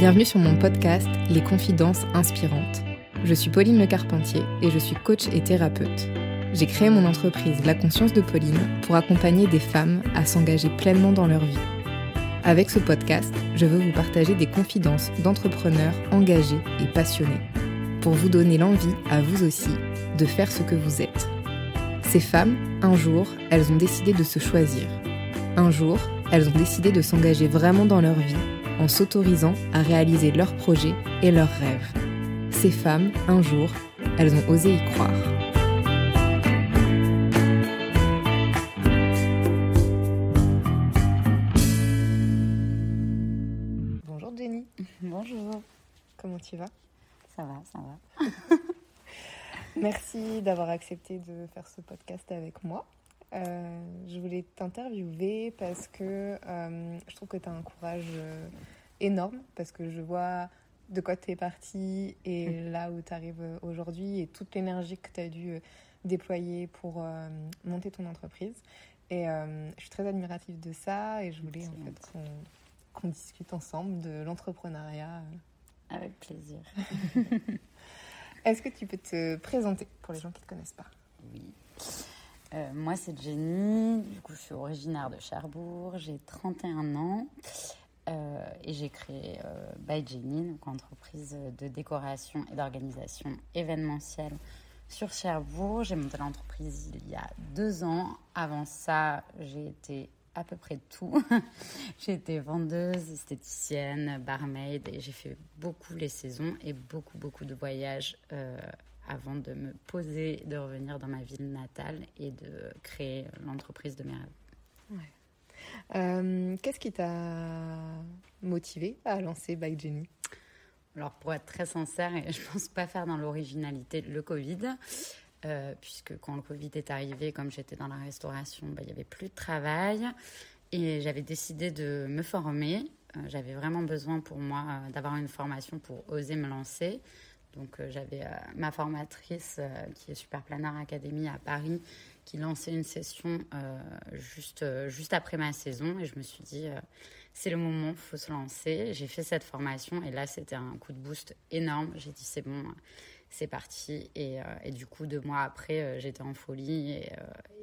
Bienvenue sur mon podcast Les Confidences Inspirantes. Je suis Pauline Le Carpentier et je suis coach et thérapeute. J'ai créé mon entreprise La Conscience de Pauline pour accompagner des femmes à s'engager pleinement dans leur vie. Avec ce podcast, je veux vous partager des confidences d'entrepreneurs engagés et passionnés pour vous donner l'envie, à vous aussi, de faire ce que vous êtes. Ces femmes, un jour, elles ont décidé de se choisir. Un jour, elles ont décidé de s'engager vraiment dans leur vie en s'autorisant à réaliser leurs projets et leurs rêves. Ces femmes, un jour, elles ont osé y croire. Bonjour Jenny. Bonjour. Comment tu vas? Ça va, ça va. Merci d'avoir accepté de faire ce podcast avec moi. Euh, je voulais t'interviewer parce que euh, je trouve que tu as un courage euh, énorme, parce que je vois de quoi tu es parti et là où tu arrives aujourd'hui et toute l'énergie que tu as dû déployer pour monter ton entreprise. Et je suis très admirative de ça et je voulais en fait qu'on discute ensemble de l'entrepreneuriat. Avec plaisir. Est-ce que tu peux te présenter pour les gens qui ne te connaissent pas? Oui. Euh, moi, c'est Jenny. Du coup, je suis originaire de Cherbourg. J'ai 31 ans. Euh, et j'ai créé euh, By Jenny, donc entreprise de décoration et d'organisation événementielle sur Cherbourg. J'ai monté l'entreprise il y a deux ans. Avant ça, j'ai été à peu près tout. j'ai été vendeuse, esthéticienne, barmaid et j'ai fait beaucoup les saisons et beaucoup, beaucoup de voyages avant de me poser, de revenir dans ma ville natale et de créer l'entreprise de mes rêves. Euh, qu'est-ce qui t'a motivé à lancer By Jenny Alors pour être très sincère, et je pense pas faire dans l'originalité le Covid, euh, puisque quand le Covid est arrivé, comme j'étais dans la restauration, bah, il n'y avait plus de travail et j'avais décidé de me former. Euh, j'avais vraiment besoin pour moi d'avoir une formation pour oser me lancer. Donc euh, j'avais euh, ma formatrice euh, qui est Super Planner Academy à Paris qui lançait une session juste, juste après ma saison et je me suis dit c'est le moment, il faut se lancer. J'ai fait cette formation et là c'était un coup de boost énorme. J'ai dit c'est bon, c'est parti et, et, du coup deux mois après j'étais en folie et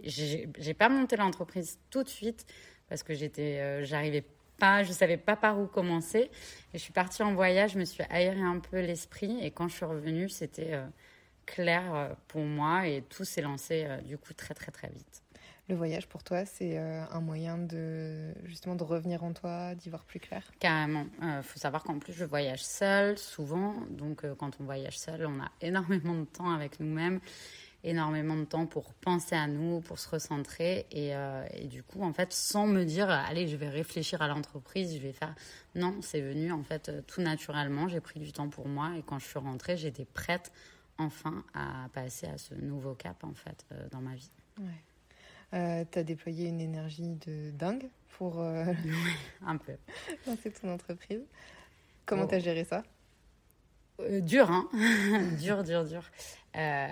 j'ai pas monté l'entreprise tout de suite parce que j'étais j'arrivais pas, je savais pas par où commencer. Et je suis partie en voyage, je me suis aéré un peu l'esprit. Et quand je suis revenue, c'était euh, clair euh, pour moi et tout s'est lancé euh, du coup très très très vite. Le voyage pour toi, c'est un moyen de justement de revenir en toi, d'y voir plus clair? Carrément. Il faut savoir qu'en plus je voyage seule souvent, donc quand on voyage seul, on a énormément de temps avec nous-mêmes énormément de temps pour penser à nous, pour se recentrer. Et, euh, et, du coup, en fait, sans me dire, allez, je vais réfléchir à l'entreprise, je vais faire. Non, c'est venu en fait tout naturellement. J'ai pris du temps pour moi et quand je suis rentrée, j'étais prête enfin à passer à ce nouveau cap en fait euh, dans ma vie. Ouais. Euh, tu as déployé une énergie de dingue pour un peu lancer ton entreprise. Comment oh. tu as géré ça? Dur, hein dur, dur, dur. Euh,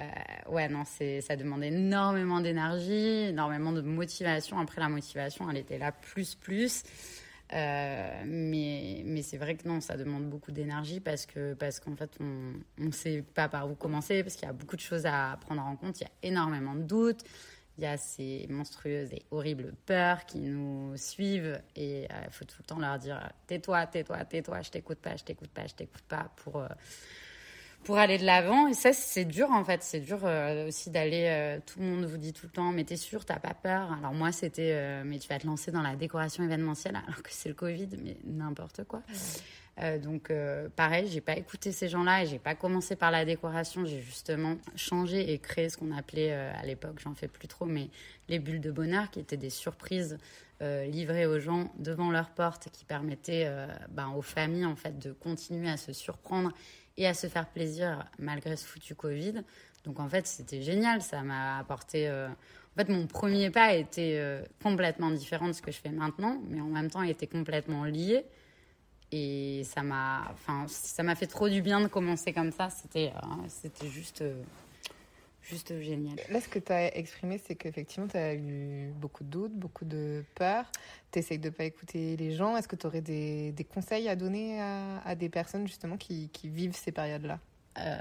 ouais, non, ça demande énormément d'énergie, énormément de motivation. Après, la motivation, elle était là plus, plus. Euh, mais, mais c'est vrai que non, ça demande beaucoup d'énergie parce que parce qu'en fait, on ne sait pas par où commencer, parce qu'il y a beaucoup de choses à prendre en compte. Il y a énormément de doutes. Il y a ces monstrueuses et horribles peurs qui nous suivent et il euh, faut tout le temps leur dire tais-toi, tais-toi, tais-toi, je t'écoute pas, je t'écoute pas, je t'écoute pas pour pour aller de l'avant. Et ça, c'est dur en fait. C'est dur euh, aussi d'aller. Euh, tout le monde vous dit tout le temps, mais t'es sûr, t'as pas peur. Alors moi, c'était, euh, mais tu vas te lancer dans la décoration événementielle alors que c'est le Covid, mais n'importe quoi. donc pareil, j'ai pas écouté ces gens-là et j'ai pas commencé par la décoration. J'ai justement changé et créé ce qu'on appelait à l'époque, j'en fais plus trop, mais les bulles de bonheur, qui étaient des surprises livrées aux gens devant leur porte, qui permettaient ben, aux familles en fait de continuer à se surprendre et à se faire plaisir malgré ce foutu Covid. Donc en fait, c'était génial. Ça m'a apporté. Euh, en fait, mon premier pas était euh, complètement différent de ce que je fais maintenant, mais en même temps, il était complètement lié. Et ça m'a, enfin, fait trop du bien de commencer comme ça. C'était, euh, c'était juste, juste génial. Là, ce que tu as exprimé, c'est qu'effectivement, tu as eu beaucoup de doutes, beaucoup de peur. Tu essayes de ne pas écouter les gens. Est-ce que tu aurais des, conseils à donner à, des personnes justement qui vivent ces périodes-là? Euh,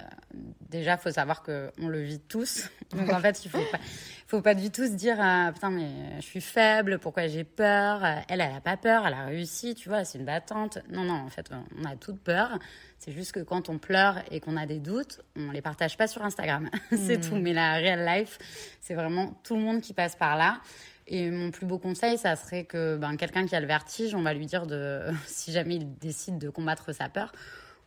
déjà, faut savoir qu'on le vit tous. Donc en fait, il faut pas, faut pas du tout se dire ah, putain mais je suis faible, pourquoi j'ai peur? Elle, elle a pas peur, elle a réussi, tu vois, c'est une battante. Non, non, en fait, on a toute peur. C'est juste que quand on pleure et qu'on a des doutes, on les partage pas sur Instagram. c'est tout. Hmm. Mais la real life, c'est vraiment tout le monde qui passe par là. Et mon plus beau conseil, ça serait que ben, quelqu'un qui a le vertige, on va lui dire de, si jamais il décide de combattre sa peur,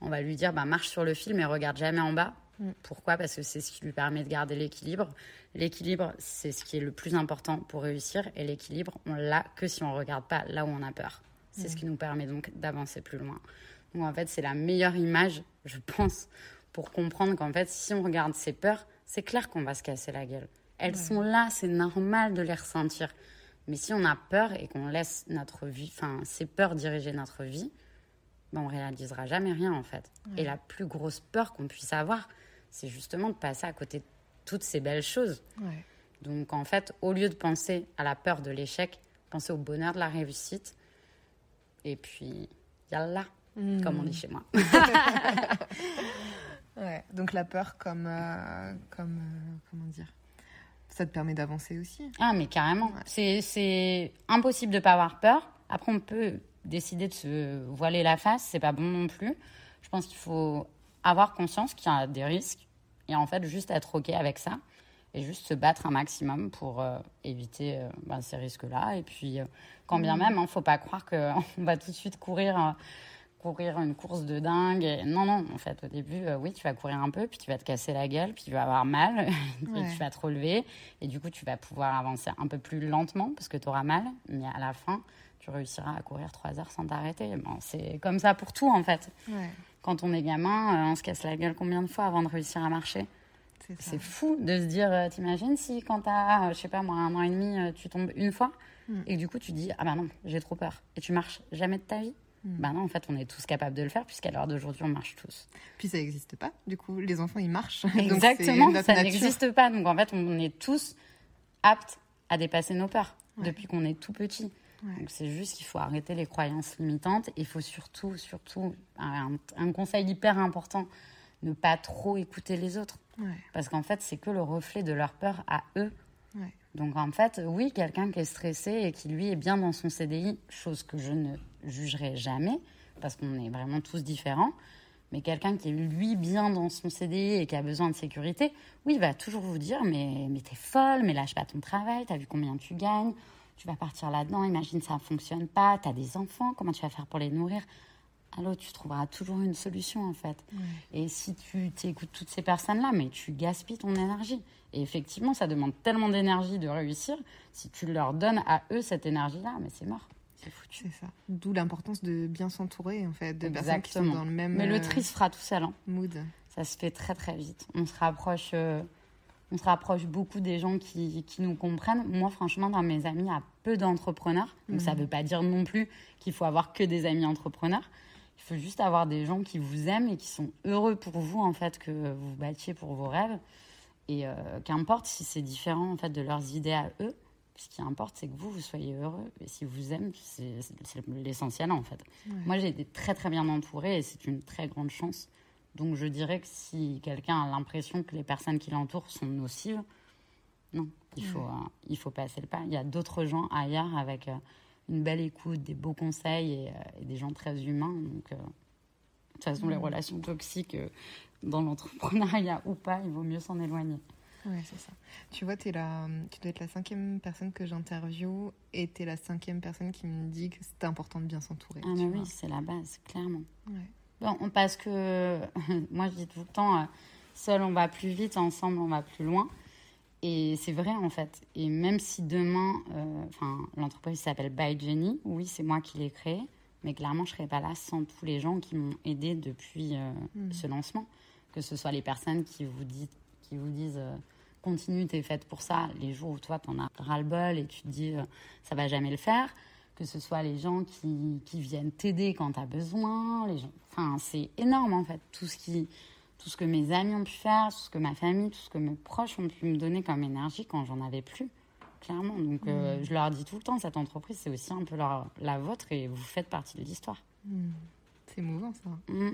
on va lui dire bah, marche sur le film et regarde jamais en bas. Mm. Pourquoi? Parce que c'est ce qui lui permet de garder l'équilibre. L'équilibre, c'est ce qui est le plus important pour réussir. Et l'équilibre, on l'a que si on ne regarde pas là où on a peur. C'est ce mm. qui nous permet donc d'avancer plus loin. Donc en fait, c'est la meilleure image, je pense, pour comprendre qu'en fait, si on regarde ses peurs, c'est clair qu'on va se casser la gueule. Elles sont là, c'est normal de les ressentir. Mais si on a peur et qu'on laisse notre vie, enfin, ces peurs diriger notre vie, ben, on réalisera jamais rien en fait. Et la plus grosse peur qu'on puisse avoir, c'est justement de passer à côté de toutes ces belles choses. Donc en fait, au lieu de penser à la peur de l'échec, pensez au bonheur de la réussite. Et puis, yallah, mmh. comme on dit chez moi. ouais, donc la peur comme, euh, comme euh, comment dire ça te permet d'avancer aussi. Ah, mais carrément. C'est impossible de ne pas avoir peur. Après, on peut décider de se voiler la face, c'est pas bon non plus. Je pense qu'il faut avoir conscience qu'il y a des risques et en fait juste être ok avec ça et juste se battre un maximum pour euh, éviter euh, ben, ces risques-là. Et puis, euh, quand bien mmh. même, il hein, ne faut pas croire qu'on va tout de suite courir, courir une course de dingue. Non, non, en fait, au début, oui, tu vas courir un peu, puis tu vas te casser la gueule, puis tu vas avoir mal, puis tu vas te relever. Et du coup, tu vas pouvoir avancer un peu plus lentement parce que tu auras mal. Mais à la fin, tu réussiras à courir trois heures sans t'arrêter. Bon, c'est comme ça pour tout, en fait. Quand on est gamin, euh, on se casse la gueule combien de fois avant de réussir à marcher? C'est fou de se dire, euh, t'imagines si quand t'as, euh, je sais pas moi, un an et demi, tu tombes une fois hmm. et que du coup tu dis, ah bah non, j'ai trop peur. Et tu marches jamais de ta vie? Bah non, en fait, on est tous capables de le faire puisqu'à l'heure d'aujourd'hui, on marche tous. Puis ça n'existe pas. Du coup, les enfants, ils marchent. Exactement, ça n'existe pas. Donc en fait, on est tous aptes à dépasser nos peurs depuis qu'on est tout petit. Donc c'est juste qu'il faut arrêter les croyances limitantes. Il faut surtout, surtout, un, conseil hyper important, ne pas trop écouter les autres. Parce qu'en fait, c'est que le reflet de leur peur à eux. Donc en fait, oui, quelqu'un qui est stressé et qui lui est bien dans son CDI, chose que je ne jugerai jamais, parce qu'on est vraiment tous différents. Mais quelqu'un qui est lui bien dans son CDI et qui a besoin de sécurité, oui, il va toujours vous dire mais, mais t'es folle, mais lâche pas ton travail, t'as vu combien tu gagnes, tu vas partir là-dedans, imagine ça ne fonctionne pas, tu as des enfants, comment tu vas faire pour les nourrir? Alors tu trouveras toujours une solution en fait. Et si tu écoutes toutes ces personnes-là, mais tu gaspilles ton énergie. Et effectivement, ça demande tellement d'énergie de réussir. Si tu leur donnes à eux cette énergie-là, mais c'est mort. C'est foutu. C'est ça. D'où l'importance de bien s'entourer en fait, de personnes qui sont dans le même. Mais le tri se fera tout seul. Hein. Mood. Ça se fait très très vite. On se rapproche. Euh, on se rapproche beaucoup des gens qui, qui, nous comprennent. Moi, franchement, dans mes amis, il y a peu d'entrepreneurs. Donc, ça ne veut pas dire non plus qu'il faut avoir que des amis entrepreneurs. Il faut juste avoir des gens qui vous aiment et qui sont heureux pour vous, en fait, que vous vous battiez pour vos rêves. Et euh, qu'importe si c'est différent, en fait, de leurs idées à eux. Ce qui importe, c'est que vous, vous soyez heureux. Et si vous aimez, c'est l'essentiel, en fait. Moi, j'ai été très, très bien entourée et c'est une très grande chance donc je dirais que si quelqu'un a l'impression que les personnes qui l'entourent sont nocives, non, il faut, euh, il faut passer le pas. Il y a d'autres gens ailleurs avec euh, une belle écoute, des beaux conseils et, euh, des gens très humains. Donc, de toute façon, les relations toxiques dans l'entrepreneuriat ou pas, il vaut mieux s'en éloigner. Oui, c'est ça. Tu vois, es la, tu dois être la cinquième personne que j'interviewe et tu es la cinquième personne qui me dit que c'est important de bien s'entourer. Ah, mais oui, c'est la base, clairement. Ouais. Bon, parce que moi je dis tout le temps, euh, seul on va plus vite, ensemble on va plus loin. Et c'est vrai en fait. Et même si demain, euh, enfin l'entreprise s'appelle By Jenny, oui c'est moi qui l'ai créée, mais clairement je serais pas là sans tous les gens qui m'ont aidé depuis euh, hmm. ce lancement. Que ce soit les personnes qui vous disent, qui vous disent continue, t'es faite pour ça. Les jours où toi t'en as ras-le-bol et tu te dis ça va jamais le faire que ce soit les gens qui, qui viennent t'aider quand tu as besoin, les gens. Enfin, c'est énorme en fait, tout ce qui tout ce que mes amis ont pu faire, tout ce que ma famille, tout ce que mes proches ont pu me donner comme énergie quand j'en avais plus, clairement. Donc euh, je leur dis tout le temps, cette entreprise, c'est aussi un peu leur- la vôtre et vous faites partie de l'histoire. Hmm. C'est émouvant ça. Mm.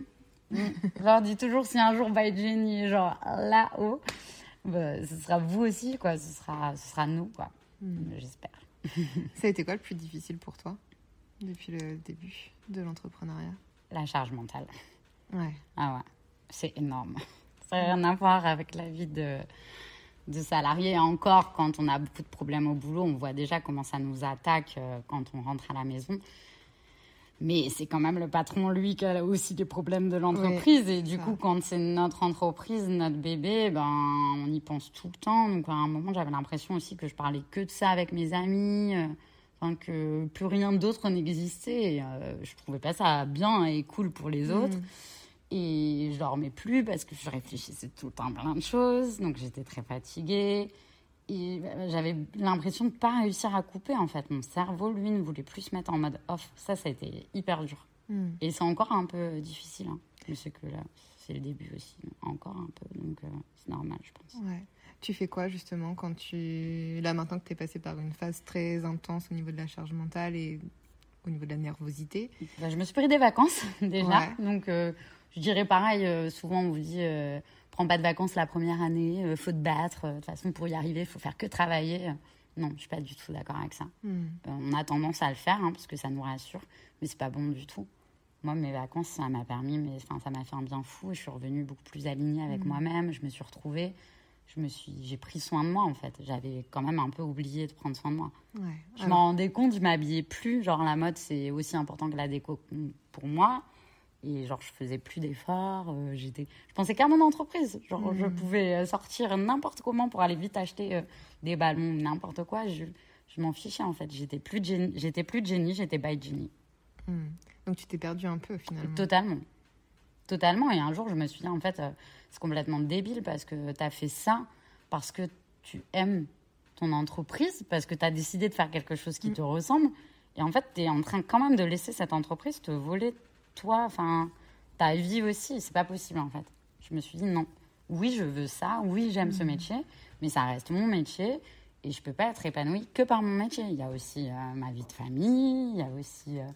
Mm. je leur dis toujours, si un jour by Jenny est genre là-haut, bah, ce sera vous aussi, quoi. Ce sera, ce sera nous, quoi. J'espère. Ça a été quoi le plus difficile pour toi depuis le début de l'entrepreneuriat? La charge mentale. Ouais. Ah ouais, c'est énorme. Ça n'a rien à voir avec la vie de, de salarié. Encore, quand on a beaucoup de problèmes au boulot, on voit déjà comment ça nous attaque euh, quand on rentre à la maison. Mais c'est quand même le patron, lui, qui a aussi des problèmes de l'entreprise. et du ça. coup, quand c'est notre entreprise, notre bébé, ben, on y pense tout le temps. Donc, à un moment, j'avais l'impression aussi que je parlais que de ça avec mes amis. euh, que plus rien d'autre n'existait. Et, euh, je trouvais pas ça bien et cool pour les autres. Hmm. Et je dormais plus parce que je réfléchissais tout le temps à plein de choses. Donc j'étais très fatiguée. J'avais l'impression de ne pas réussir à couper en fait. Mon cerveau, lui, ne voulait plus se mettre en mode off. Ça, ça a été hyper dur. Hmm. Et c'est encore un peu difficile. Hein. Sais que là, c'est le début aussi. Encore un peu. Donc euh, c'est normal, je pense. Ouais. Tu fais quoi justement quand tu. Là maintenant que tu es passé par une phase très intense au niveau de la charge mentale et au niveau de la nervosité? Bah, je me suis pris des vacances déjà. Ouais. Donc euh, je dirais pareil, euh, souvent on vous dit prends pas de vacances la première année, euh, faut te battre. euh, De toute façon, pour y arriver, il faut faire que travailler. Non, je suis pas du tout d'accord avec ça. Hmm. Euh, on a tendance à le faire hein, parce que ça nous rassure, mais c'est pas bon du tout. Moi, mes vacances, ça m'a permis, mais enfin, ça m'a fait un bien fou. Je suis revenue beaucoup plus alignée avec Mhm. moi-même. Je me suis retrouvée. Je me suis, j'ai pris soin de moi en fait. J'avais quand même un peu oublié de prendre soin de moi. Ouais. Je m'en rendais compte, je m'habillais plus. Genre, la mode, c'est aussi important que la déco pour moi. Et genre, je faisais plus d'efforts. euh, j'étais... Je pensais qu'à mon entreprise. Genre, je Mhm. pouvais euh, sortir n'importe comment pour aller vite acheter euh, des ballons, n'importe quoi. Je, je m'en fichais, en fait. J'étais plus j'étais, plus de Jenny, j'étais by Jenny. hmm. Donc tu t'es perdu un peu finalement. Totalement. Totalement. Et un jour, je me suis dit, en fait, euh, c'est complètement débile parce que tu as fait ça parce que tu aimes ton entreprise, parce que tu as décidé de faire quelque chose qui Mm. te ressemble. Et en fait, tu es en train quand même de laisser cette entreprise te voler, toi, enfin, ta vie aussi. C'est pas possible, en fait. Je me suis dit, non. Oui, je veux ça. Oui, j'aime ce métier. Mais ça reste mon métier. Et je peux pas être épanouie que par mon métier. Il y a aussi euh, ma vie de famille. Il y a aussi euh,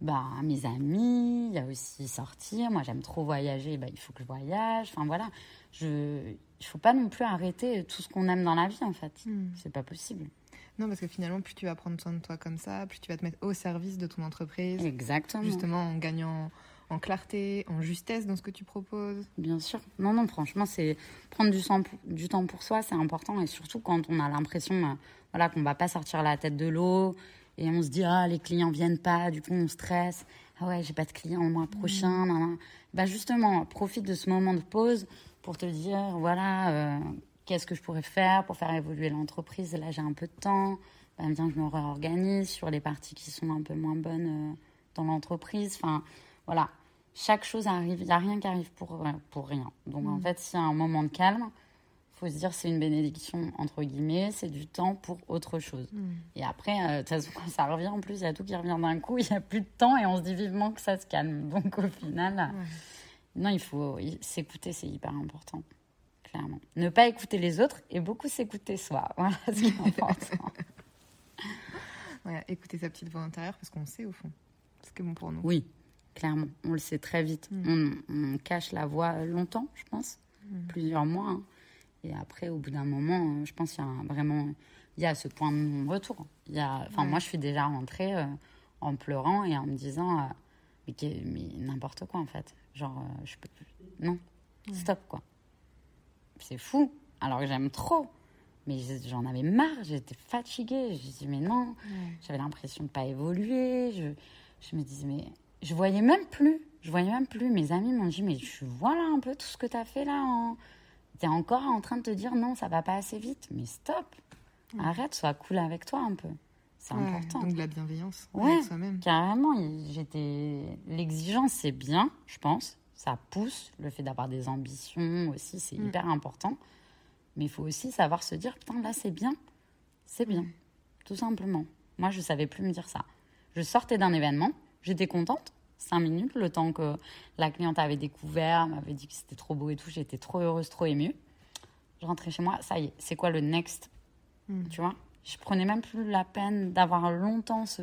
bah, mes amis, il y a aussi sortir. Moi, j'aime trop voyager, bah, il faut que je voyage. Enfin, voilà. Je... Il faut pas non plus arrêter tout ce qu'on aime dans la vie, en fait. Hmm. C'est pas possible. Non, parce que finalement, plus tu vas prendre soin de toi comme ça, plus tu vas te mettre au service de ton entreprise, Exactement. justement en gagnant en clarté, en justesse dans ce que tu proposes. Bien sûr. Non, non, franchement, c'est prendre du, sang- du temps pour soi, c'est important. Et surtout quand on a l'impression euh, voilà, qu'on va pas sortir la tête de l'eau et on se dit, ah, les clients viennent pas, du coup, on stresse. Ah ouais, j'ai pas de clients le mois prochain. nan, nan. Bah, justement, profite de ce moment de pause pour te dire, voilà, euh, qu'est-ce que je pourrais faire pour faire évoluer l'entreprise? Là, j'ai un peu de temps. Bah, bien, je me réorganise sur les parties qui sont un peu moins bonnes euh, dans l'entreprise. Enfin, voilà. Chaque chose arrive. Il n'y a rien qui arrive pour, euh, pour rien. Donc, en fait, s'il y a un moment de calme, faut se dire c'est une bénédiction, entre guillemets. C'est du temps pour autre chose. Et après, euh, de toute façon, quand ça revient, en plus, il y a tout qui revient d'un coup. Il n'y a plus de temps et on se dit vivement que ça se calme. Donc, au final, non, il faut s'écouter, c'est hyper important. Clairement. Ne pas écouter les autres et beaucoup s'écouter soi. Voilà ce qui est important. Ouais, écouter sa petite voix intérieure parce qu'on sait au fond ce qui est bon pour nous. Oui, clairement. On le sait très vite. Mm. On, on cache la voix longtemps, je pense. Plusieurs mois. hein. Et après, au bout d'un moment, euh, je pense qu'il y a vraiment... Il y a ce point de non-retour. Il y a... Enfin, Ouais. moi, je suis déjà rentrée euh, en pleurant et en me disant... euh, mais, mais n'importe quoi, en fait. Genre, euh, je peux plus... Non, stop, quoi. C'est fou. Alors que j'aime trop. Mais j'en avais marre, j'étais fatiguée. Je dis, mais non, j'avais l'impression de pas évoluer. Je, je me disais, mais je voyais même plus. Je voyais même plus. Mes amis m'ont dit, mais tu vois là un peu tout ce que tu as fait là. En... Tu es encore en train de te dire, non, ça va pas assez vite. Mais stop. Arrête, sois cool avec toi un peu. C'est Ouais, important. Donc de la bienveillance Ouais. avec soi-même. Carrément, j'étais. L'exigence, c'est bien, je pense. Ça pousse. Le fait d'avoir des ambitions aussi, c'est Mm. hyper important. Mais il faut aussi savoir se dire, putain, là, c'est bien. C'est bien. Tout simplement. Moi, je savais plus me dire ça. Je sortais d'un événement, j'étais contente, cinq minutes, le temps que la cliente avait découvert, m'avait dit que c'était trop beau et tout. J'étais trop heureuse, trop émue. Je rentrais chez moi, ça y est, c'est quoi le next? Mm. Tu vois? Je prenais même plus la peine d'avoir longtemps ce,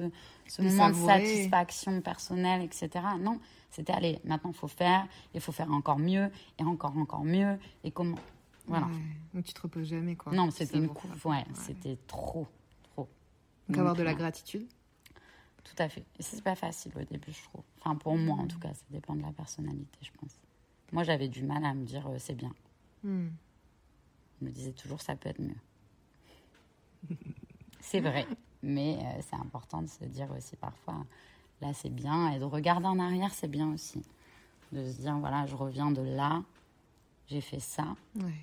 moment de satisfaction personnelle, etc. Non, c'était allez, maintenant il faut faire, il faut faire encore mieux, et encore, encore mieux, et comment? Voilà. Ouais. Donc tu te reposes jamais, quoi. Non, c'était une coupe, ouais, c'était trop, trop. Donc avoir de la gratitude? Tout à fait. Et c'est pas facile au début, je trouve. Enfin, pour moi, en tout cas, ça dépend de la personnalité, je pense. Moi, j'avais du mal à me dire euh, c'est bien. Mm. Je me disais toujours ça peut être mieux. C'est vrai, mais euh, c'est important de se dire aussi parfois là c'est bien et de regarder en arrière c'est bien aussi. De se dire voilà, je reviens de là, j'ai fait ça Ouais.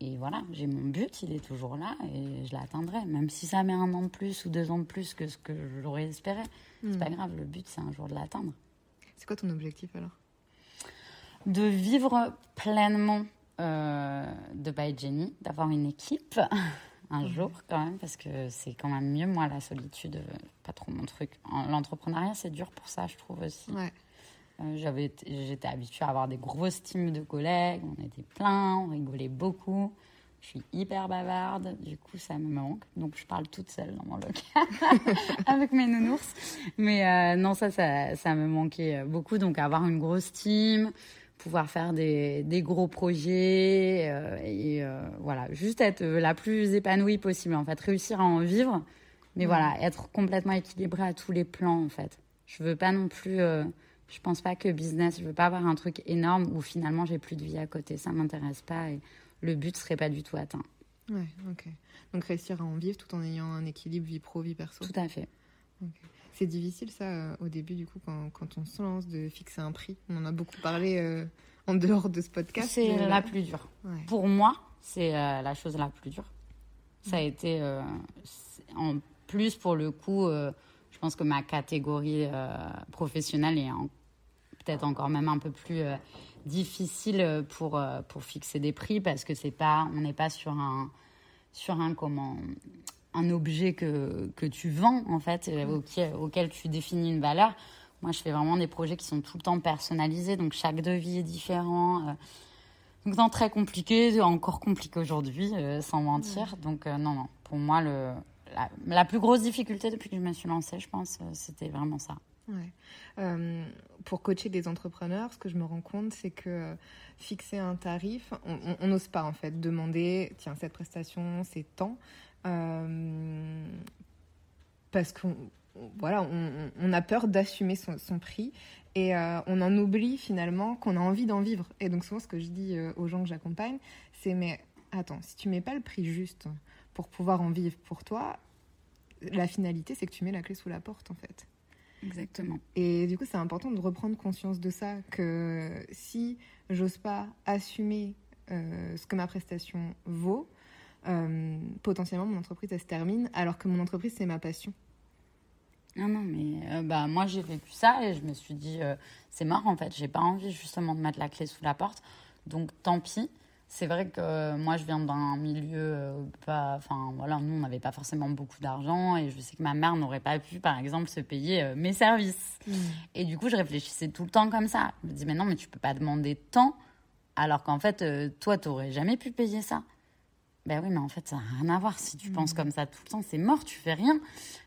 et voilà, j'ai mon but, il est toujours là et je l'atteindrai. Même si ça met un an de plus ou deux ans de plus que ce que j'aurais espéré, c'est Mm. pas grave, le but c'est un jour de l'atteindre. C'est quoi ton objectif alors? De vivre pleinement euh, de By Jenny, d'avoir une équipe un jour quand même, parce que c'est quand même mieux. Moi, la solitude, euh, pas trop mon truc. En- L'entrepreneuriat, c'est dur pour ça, je trouve aussi. Ouais. Euh, j'avais J'étais habituée à avoir des grosses teams de collègues, on était plein, on rigolait beaucoup. Je suis hyper bavarde, du coup ça me manque. Donc je parle toute seule dans mon local avec mes nounours. Mais euh, non, ça, ça, ça me manquait beaucoup. Donc avoir une grosse team, pouvoir faire des, des gros projets euh, et euh, voilà, juste être la plus épanouie possible en fait, réussir à en vivre. Mais Mhm. voilà, être complètement équilibrée à tous les plans en fait. Je veux pas non plus. euh, je pense pas que business. Je veux pas avoir un truc énorme où finalement j'ai plus de vie à côté. Ça m'intéresse pas et le but serait pas du tout atteint. Ouais, ok. Donc réussir à en vivre tout en ayant un équilibre vie pro, vie perso. Tout à fait. C'est difficile ça euh, au début du coup quand, quand on se lance de fixer un prix. On en a beaucoup parlé euh, en dehors de ce podcast. C'est mais, la euh, plus dure. ouais. Pour moi, c'est euh, la chose la plus dure. Ça a été, euh, c'est- en plus pour le coup, euh, je pense que ma catégorie euh, professionnelle est en- peut-être encore même un peu plus euh, difficile pour, euh, pour fixer des prix parce que c'est pas, on n'est pas sur un, sur un comment, un objet que, que tu vends en fait, euh, auquel, auquel tu définis une valeur. Moi, je fais vraiment des projets qui sont tout le temps personnalisés, donc chaque devis est différent. euh, donc, non, très compliqué, encore compliqué aujourd'hui, euh, sans mentir. Donc, euh, non, non. Pour moi, le, la, la plus grosse difficulté depuis que je me suis lancée, je pense, c'était vraiment ça. Ouais. Euh, pour coacher des entrepreneurs, ce que je me rends compte, c'est que fixer un tarif, on- n'ose pas en fait demander, tiens, cette prestation, c'est tant, parce qu'on voilà, on, a peur d'assumer son, son prix et euh, on en oublie finalement qu'on a envie d'en vivre. Et donc souvent, ce que je dis euh, aux gens que j'accompagne, c'est mais attends, si tu mets pas le prix juste pour pouvoir en vivre pour toi, la finalité, c'est que tu mets la clé sous la porte en fait. Exactement. Et du coup, c'est important de reprendre conscience de ça, que si j'ose pas assumer euh, ce que ma prestation vaut, euh, potentiellement mon entreprise, elle se termine, alors que mon entreprise, c'est ma passion. Non, non, mais euh, bah, moi j'ai vécu ça et je me suis dit, euh, c'est mort en fait, j'ai pas envie justement de mettre la clé sous la porte, donc tant pis. C'est vrai que euh, moi je viens d'un milieu euh, pas. Enfin voilà, nous on n'avait pas forcément beaucoup d'argent et je sais que ma mère n'aurait pas pu par exemple se payer euh, mes services. Et du coup je réfléchissais tout le temps comme ça. Je me dis, mais non, mais tu peux pas demander tant alors qu'en fait euh, toi t'aurais jamais pu payer ça. Ben oui, mais en fait, ça n'a rien à voir. Si tu penses comme ça tout le temps, c'est mort, tu fais rien.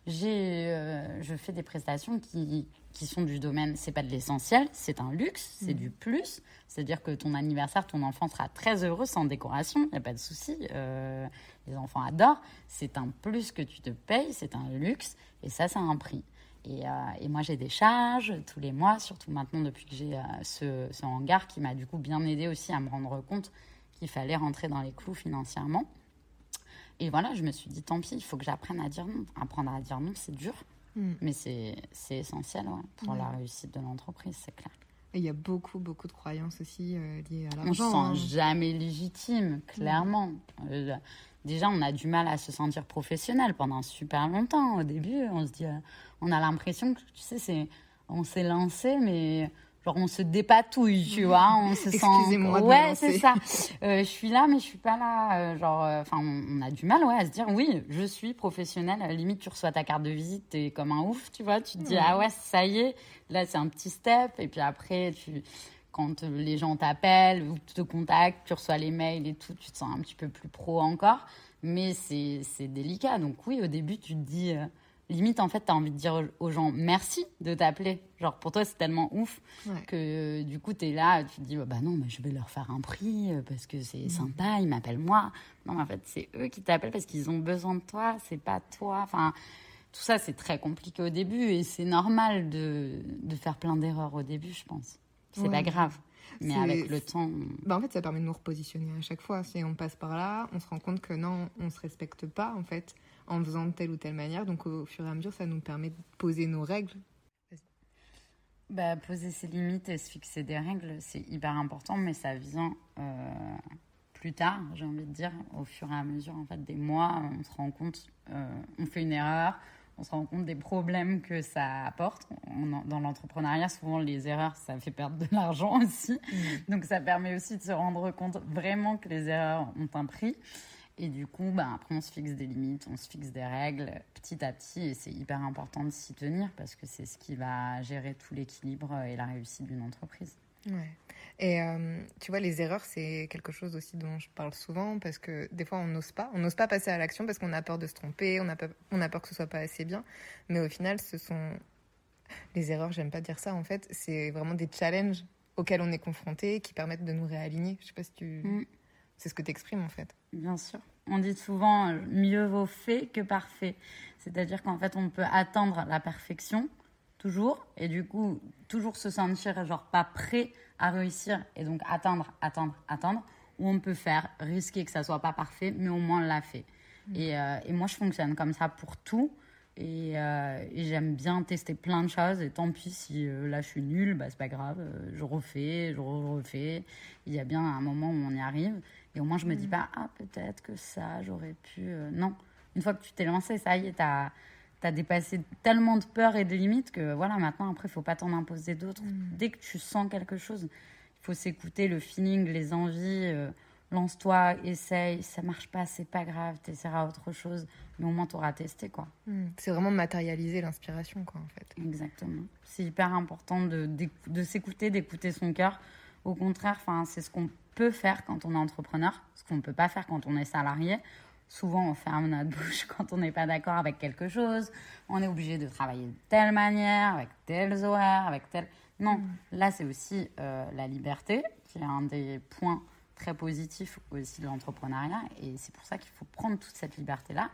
J'ai, euh, je fais des prestations qui, qui sont du domaine, c'est pas de l'essentiel, c'est un luxe, c'est du plus. C'est-à-dire que ton anniversaire, ton enfant sera très heureux sans décoration, il n'y a pas de souci. Euh, les enfants adorent. C'est un plus que tu te payes, c'est un luxe, et ça, ça a un prix. Et, euh, et moi, j'ai des charges tous les mois, surtout maintenant depuis que j'ai euh, ce, ce hangar qui m'a du coup bien aidé aussi à me rendre compte qu'il fallait rentrer dans les clous financièrement. Et voilà, je me suis dit, tant pis, il faut que j'apprenne à dire non. Apprendre à dire non, c'est dur, Mm. mais c'est essentiel ouais, pour Ouais. la réussite de l'entreprise, c'est clair. Et il y a beaucoup, beaucoup de croyances aussi euh, liées à On se l'argent. sent hein. jamais légitime, clairement. Euh, déjà, on a du mal à se sentir professionnel pendant super longtemps. Au début, on se dit, euh, on a l'impression que, tu sais, c'est, on s'est lancé, mais genre on se dépatouille, tu vois, on se sent. Excusez-moi. Ouais, c'est ça. Euh, je suis là, mais je suis pas là. euh, genre, enfin, on, on a du mal, ouais, à se dire oui, je suis professionnelle. Limite, tu reçois ta carte de visite, t'es comme un ouf, tu vois. Tu te dis Ouais. ah ouais, ça y est, là c'est un petit step, et puis après tu. Quand euh, les gens t'appellent ou te contactent, tu reçois les mails et tout, tu te sens un petit peu plus pro encore. Mais c'est c'est délicat. Donc oui, au début, tu te dis, euh, limite, en fait, tu as envie de dire aux gens merci de t'appeler. Genre, pour toi, c'est tellement ouf Ouais. que euh, du coup, tu es là, tu te dis, bah non, mais je vais leur faire un prix euh, parce que c'est sympa, ils m'appellent moi. Non, mais en fait, c'est eux qui t'appellent parce qu'ils ont besoin de toi, c'est pas toi. Enfin, tout ça, c'est très compliqué au début et c'est normal de, de faire plein d'erreurs au début, je pense. C'est Ouais. pas grave. Mais avec le temps, Bah, en fait, ça permet de nous repositionner à chaque fois. C'est on passe par là, on se rend compte que non, on se respecte pas en fait en faisant de telle ou telle manière. Donc au fur et à mesure, ça nous permet de poser nos règles. Bah, poser ses limites et se fixer des règles, c'est hyper important, mais ça vient euh, plus tard, j'ai envie de dire, au fur et à mesure en fait, des mois, on se rend compte, euh, on fait une erreur, on se rend compte des problèmes que ça apporte. On dans l'entrepreneuriat, souvent les erreurs, ça fait perdre de l'argent aussi, donc ça permet aussi de se rendre compte vraiment que les erreurs ont un prix. Et du coup, bah, après, on se fixe des limites, on se fixe des règles petit à petit. Et c'est hyper important de s'y tenir parce que c'est ce qui va gérer tout l'équilibre et la réussite d'une entreprise. Ouais. Et euh, tu vois, les erreurs, c'est quelque chose aussi dont je parle souvent parce que des fois, on n'ose pas. On n'ose pas passer à l'action parce qu'on a peur de se tromper, on a, peur, on a peur que ce soit pas assez bien. Mais au final, ce sont. Les erreurs, j'aime pas dire ça en fait, c'est vraiment des challenges auxquels on est confronté qui permettent de nous réaligner. Je sais pas si tu. Mm. C'est ce que tu exprimes en fait. Bien sûr. On dit souvent euh, mieux vaut fait que parfait. C'est-à-dire qu'en fait, on peut atteindre la perfection toujours et du coup, toujours se sentir genre pas prêt à réussir et donc atteindre, atteindre, atteindre. Ou on peut faire, risquer que ça soit pas parfait, mais au moins on l'a fait. Et, euh, et moi, je fonctionne comme ça pour tout. Et, euh, et j'aime bien tester plein de choses. Et tant pis si euh, là je suis nulle, bah, c'est pas grave. euh, je refais, je re- refais. Il y a bien un moment où on y arrive. Et au moins, je me dis pas, ah, peut-être que ça, j'aurais pu. non. Une fois que tu t'es lancé, ça y est, t'as as dépassé tellement de peurs et de limites que voilà, maintenant, après, il faut pas t'en imposer d'autres. Dès que tu sens quelque chose, il faut s'écouter, le feeling, les envies. Lance-toi, essaye. Ça marche pas, c'est pas grave, t'essaieras autre chose. Mais au moins, t'auras testé, quoi. Mm. C'est vraiment matérialiser l'inspiration, quoi, en fait. Exactement. C'est hyper important de, de s'écouter, d'écouter son cœur. Au contraire, c'est ce qu'on peut faire quand on est entrepreneur, ce qu'on ne peut pas faire quand on est salarié. Souvent, on ferme notre bouche quand on n'est pas d'accord avec quelque chose. On est obligé de travailler de telle manière, avec tels horaires, avec tel. Non, là, c'est aussi euh, la liberté, qui est un des points très positifs aussi de l'entrepreneuriat. Et c'est pour ça qu'il faut prendre toute cette liberté-là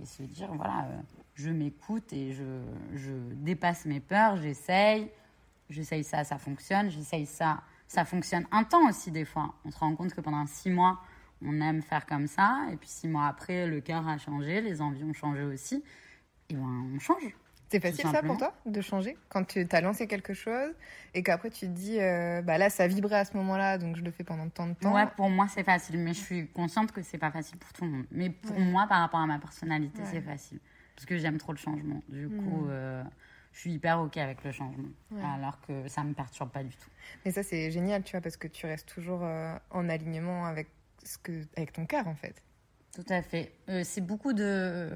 et se dire voilà, euh, je m'écoute et je, je dépasse mes peurs, j'essaye, j'essaye ça, ça fonctionne, j'essaye ça, ça fonctionne un temps aussi des fois. On se rend compte que pendant six mois, on aime faire comme ça, et puis six mois après, le cœur a changé, les envies ont changé aussi, et ben on change. C'est facile ça pour toi de changer quand tu as lancé quelque chose et qu'après tu te dis euh, bah là ça vibrait à ce moment-là donc je le fais pendant tant de temps. Ouais, pour moi c'est facile, mais je suis consciente que c'est pas facile pour tout le monde. Mais pour moi, par rapport à ma personnalité, Ouais. c'est facile. Parce que j'aime trop le changement. Du Mm. coup, euh, je suis hyper OK avec le changement. Ouais. Alors que ça me perturbe pas du tout. Mais ça c'est génial tu vois parce que tu restes toujours euh, en alignement avec ce que avec ton cœur en fait. Tout à fait. Euh, c'est beaucoup de.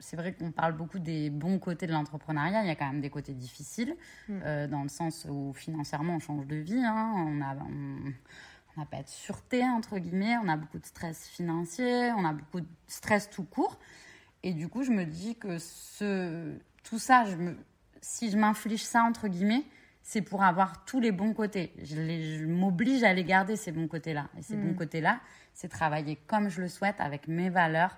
C'est vrai qu'on parle beaucoup des bons côtés de l'entrepreneuriat. Il y a quand même des côtés difficiles, Mm. euh, dans le sens où financièrement on change de vie. hein. On a, on on n'a pas de sûreté entre guillemets. On a beaucoup de stress financier. On a beaucoup de stress tout court. Et du coup, je me dis que ce, tout ça, je me, si je m'inflige ça entre guillemets, c'est pour avoir tous les bons côtés. Je, les- je m'oblige à les garder ces bons côtés-là. Et ces Mm. bons côtés-là, c'est travailler comme je le souhaite, avec mes valeurs,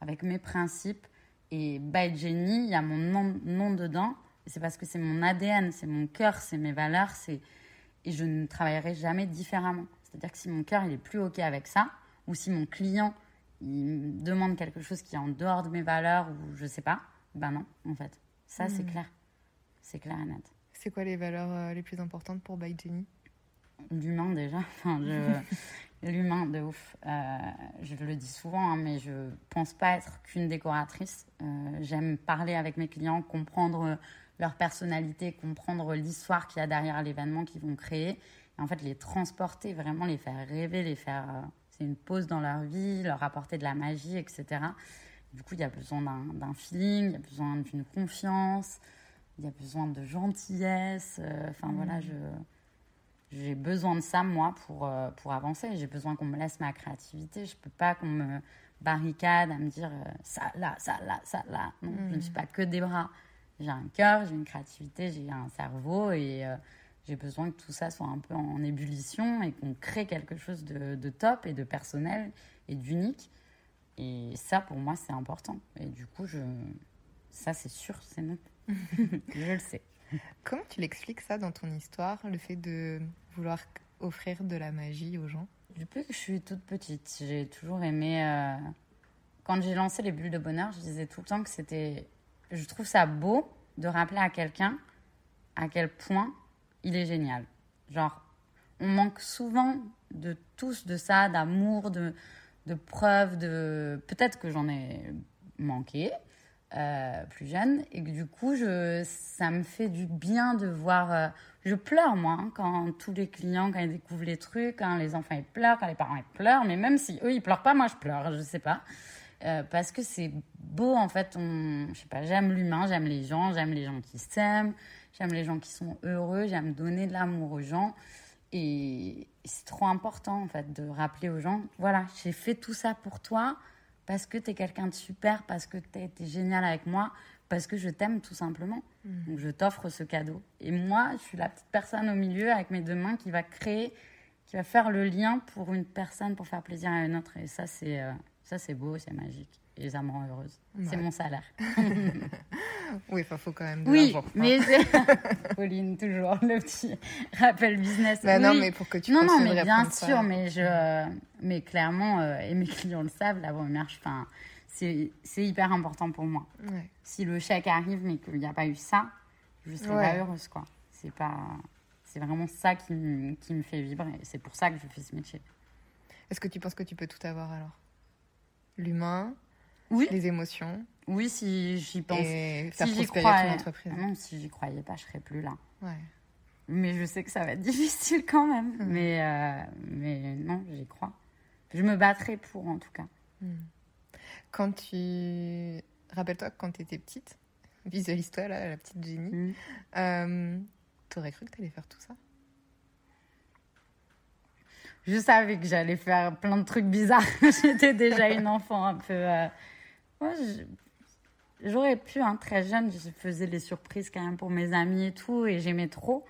avec mes principes. Et by Jenny, il y a mon nom, nom dedans. Et c'est parce que c'est mon ADN, c'est mon cœur, c'est mes valeurs. C'est et je ne travaillerai jamais différemment. C'est-à-dire que si mon cœur il est plus ok avec ça, ou si mon client il me demande quelque chose qui est en dehors de mes valeurs ou je sais pas, ben non, en fait. Ça c'est Mm. clair, c'est clair et net. C'est quoi les valeurs euh, les plus importantes pour By Jenny l'humain déjà. Enfin, je- l'humain de ouf. Euh, je le dis souvent, hein, mais je pense pas être qu'une décoratrice. Euh, j'aime parler avec mes clients, comprendre leur personnalité, comprendre l'histoire qu'il y a derrière l'événement qu'ils vont créer. Et en fait, les transporter, vraiment les faire rêver, les faire. Euh, c'est une pause dans leur vie, leur apporter de la magie, etc. Du coup, il y a besoin d'un feeling, il y a besoin d'une confiance, il y a besoin de gentillesse. Enfin, voilà, mmh. je j'ai besoin de ça, moi, pour, euh, pour avancer. J'ai besoin qu'on me laisse ma créativité. Je ne peux pas qu'on me barricade à me dire euh, ça, là, ça, là, ça, là. Non, je ne mm. suis pas que des bras. J'ai un cœur, j'ai une créativité, j'ai un cerveau et euh, j'ai besoin que tout ça soit un peu en ébullition et qu'on crée quelque chose de, de, top et de personnel et d'unique. Et ça, pour moi, c'est important. Et du coup, je... ça, c'est sûr, c'est non. je le sais. Comment tu l'expliques ça dans ton histoire, le fait de vouloir offrir de la magie aux gens? Depuis que je suis toute petite, j'ai toujours aimé. Euh, quand j'ai lancé les bulles de bonheur, je disais tout le temps que c'était. Je trouve ça beau de rappeler à quelqu'un à quel point il est génial. Genre, on manque souvent de tous de ça, d'amour, de, de preuves, de. Peut-être que j'en ai manqué, euh, plus jeune. Et que du coup je, ça me fait du bien de voir euh, je pleure moi hein, quand tous les clients quand ils découvrent les trucs quand les enfants ils pleurent quand les parents ils pleurent. Mais même si eux ils pleurent pas moi je pleure je sais pas. Euh, parce que c'est beau en fait on je sais pas j'aime l'humain j'aime les gens j'aime les gens qui s'aiment j'aime les gens qui sont heureux j'aime donner de l'amour aux gens. Et c'est trop important en fait de rappeler aux gens voilà j'ai fait tout ça pour toi parce que tu es quelqu'un de super, parce que tu été génial avec moi, parce que je t'aime tout simplement. Mm. Donc je t'offre ce cadeau. Et moi, je suis la petite personne au milieu avec mes deux mains qui va créer, qui va faire le lien pour une personne, pour faire plaisir à une autre. Et ça, c'est euh, ça c'est beau, c'est magique. Et ça me rend heureuse. C'est mon salaire. oui, il faut quand même de Oui, mais. Pauline, toujours, le petit rappel business. Bah non, mais pour que tu Non, non, mais bien sûr, mais, je... mais clairement, euh, et mes clients le savent, la première, enfin, c'est, c'est hyper important pour moi. Si le chèque arrive, mais qu'il n'y a pas eu ça, je serais pas heureuse, quoi. C'est pas... C'est vraiment ça qui, me, qui me fait vibrer. C'est pour ça que je fais ce métier. Est-ce que tu penses que tu peux tout avoir alors? L'humain, oui. les émotions. Oui, si j'y pense. Et si j'y croyais, entreprise. Non, si j'y croyais pas, je serais plus là. Ouais. Mais je sais que ça va être difficile quand même. Mais, euh, mais non, j'y crois. Je me battrai pour, en tout cas. Hmm. Quand tu. Rappelle-toi quand tu étais petite, visualise-toi là, la petite Jenny. Hmm. Euh, tu aurais cru que tu allais faire tout ça? Je savais que j'allais faire plein de trucs bizarres. J'étais déjà une enfant un peu. Euh, j'aurais pu, hein, très jeune, je faisais les surprises quand même pour mes amis et tout, et j'aimais trop.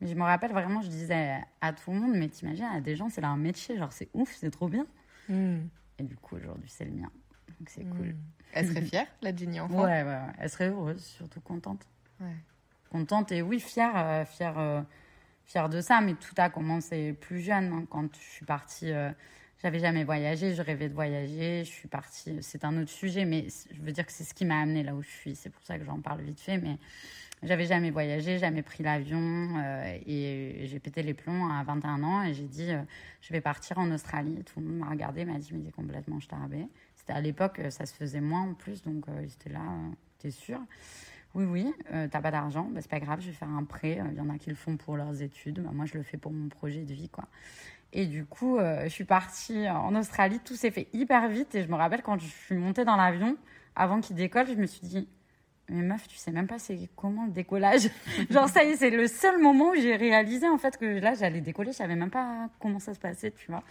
Mais je me rappelle vraiment, je disais à tout le monde, mais t'imagines, à des gens, c'est leur métier, genre c'est ouf, c'est trop bien. Hmm. Et du coup, aujourd'hui, c'est le mien. Donc c'est cool. Hmm. Elle serait fière, la Jenny enfant? Ouais, ouais, ouais, elle serait heureuse, surtout contente. Ouais. Contente et oui, fière, euh, fière, euh, fière de ça, mais tout a commencé plus jeune, hein, quand je suis partie. Euh, j'avais jamais voyagé, je rêvais de voyager, je suis partie, c'est un autre sujet, mais je veux dire que c'est ce qui m'a amené là où je suis, c'est pour ça que j'en parle vite fait, mais j'avais jamais voyagé, jamais pris l'avion, euh, et j'ai pété les plombs à 21 ans, et j'ai dit, euh, je vais partir en Australie, tout le monde m'a regardé, m'a dit, mais t'es complètement starbé. C'était à l'époque, euh, ça se faisait moins en plus, donc j'étais là, t'es sûr? Oui, oui, t'as pas d'argent, bah, c'est pas grave, je vais faire un prêt. Il y en a qui le font pour leurs études, bah, moi je le fais pour mon projet de vie, quoi. Et du coup, euh, je suis partie en Australie. Tout s'est fait hyper vite. Et je me rappelle quand je suis montée dans l'avion, avant qu'il décolle, je me suis dit, mais meuf, tu sais même pas comment le décollage. Genre ça y est, c'est le seul moment où j'ai réalisé en fait que là j'allais décoller. Je savais même pas comment ça se passait, tu vois.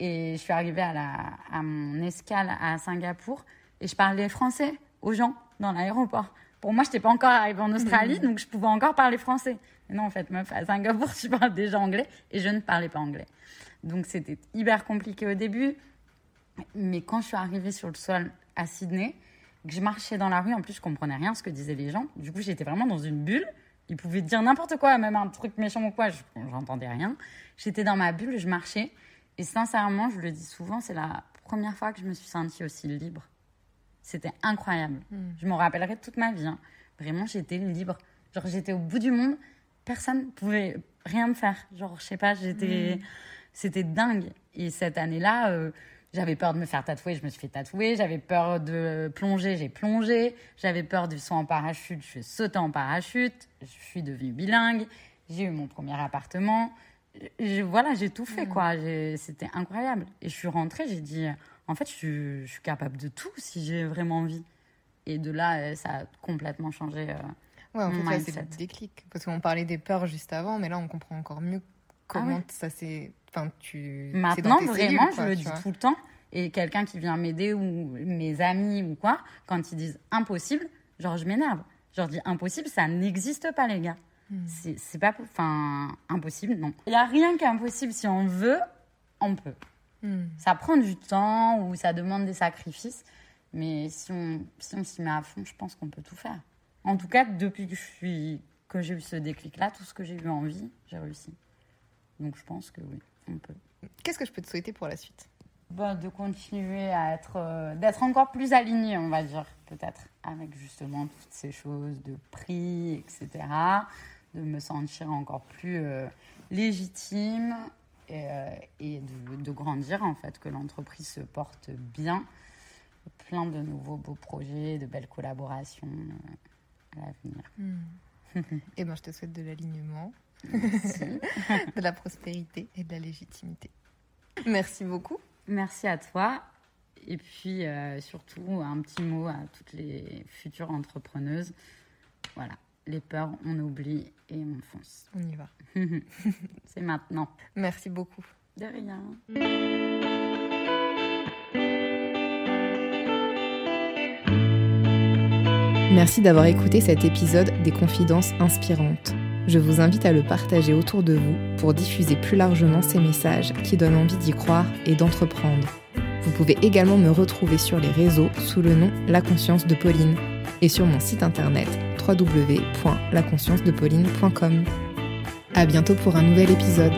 Et je suis arrivée à, la, à mon escale à Singapour et je parlais français aux gens dans l'aéroport. Pour moi, je n'étais pas encore arrivée en Australie, mmh. donc je pouvais encore parler français. Mais non, en fait, meuf, à Singapour, tu parles déjà anglais et je ne parlais pas anglais. Donc c'était hyper compliqué au début. Mais quand je suis arrivée sur le sol à Sydney, que je marchais dans la rue, en plus je comprenais rien ce que disaient les gens. Du coup, j'étais vraiment dans une bulle. Ils pouvaient dire n'importe quoi, même un truc méchant ou quoi, je n'entendais rien. J'étais dans ma bulle, je marchais. Et sincèrement, je le dis souvent, c'est la première fois que je me suis sentie aussi libre. C'était incroyable. Hmm. Je m'en rappellerai toute ma vie. Hein. Vraiment, j'étais libre. Genre, j'étais au bout du monde. Personne pouvait rien me faire. Genre, je sais pas, j'étais. Hmm C'était dingue. Et cette année-là, euh, j'avais peur de me faire tatouer, je me suis fait tatouer. J'avais peur de plonger, j'ai plongé. J'avais peur du saut en parachute, je suis sauté en parachute. Je suis devenue bilingue. J'ai eu mon premier appartement. voilà, j'ai tout fait, mm. quoi. C'était incroyable. Et je suis rentrée, j'ai dit, en fait, je suis, capable de tout si j'ai vraiment envie. Et de là, euh, ça a complètement changé. Euh, ouais, en fait, c'est le déclic. Parce qu'on parlait des peurs juste avant, mais là, on comprend encore mieux comment ah ça s'est. Enfin, tu. Maintenant, vraiment, je le dis tout le temps. Et quelqu'un qui vient m'aider ou mes amis ou quoi, quand ils disent impossible, genre, je m'énerve. Je leur dis impossible, ça n'existe pas, les gars. Hmm. C'est pas. Enfin, impossible, non. Il n'y a rien qui est impossible. Si on veut, on peut. Hmm. Ça prend du temps ou ça demande des sacrifices. Mais si on si on s'y met à fond, je pense qu'on peut tout faire. En tout cas, depuis que je suis que j'ai eu ce déclic-là, tout ce que j'ai eu envie, j'ai réussi. Donc je pense que oui, on peut. Qu'est-ce que je peux te souhaiter pour la suite? Bah, De continuer à être, euh, d'être encore plus aligné, on va dire, peut-être, avec justement toutes ces choses de prix, etc. De me sentir encore plus euh, légitime et, euh, et de, de, grandir, en fait, que l'entreprise se porte bien. Plein de nouveaux beaux projets, de belles collaborations euh, à l'avenir. Hmm. et eh ben, je te souhaite de l'alignement, de la prospérité et de la légitimité. Merci beaucoup. Merci à toi. Et puis euh, surtout, un petit mot à toutes les futures entrepreneuses. Voilà, les peurs, on oublie et on fonce. On y va. C'est maintenant. Merci beaucoup. De rien. Merci d'avoir écouté cet épisode des Confidences inspirantes. Je vous invite à le partager autour de vous pour diffuser plus largement ces messages qui donnent envie d'y croire et d'entreprendre. Vous pouvez également me retrouver sur les réseaux sous le nom La Conscience de Pauline et sur mon site internet www.laconsciencedePauline.com. À bientôt pour un nouvel épisode.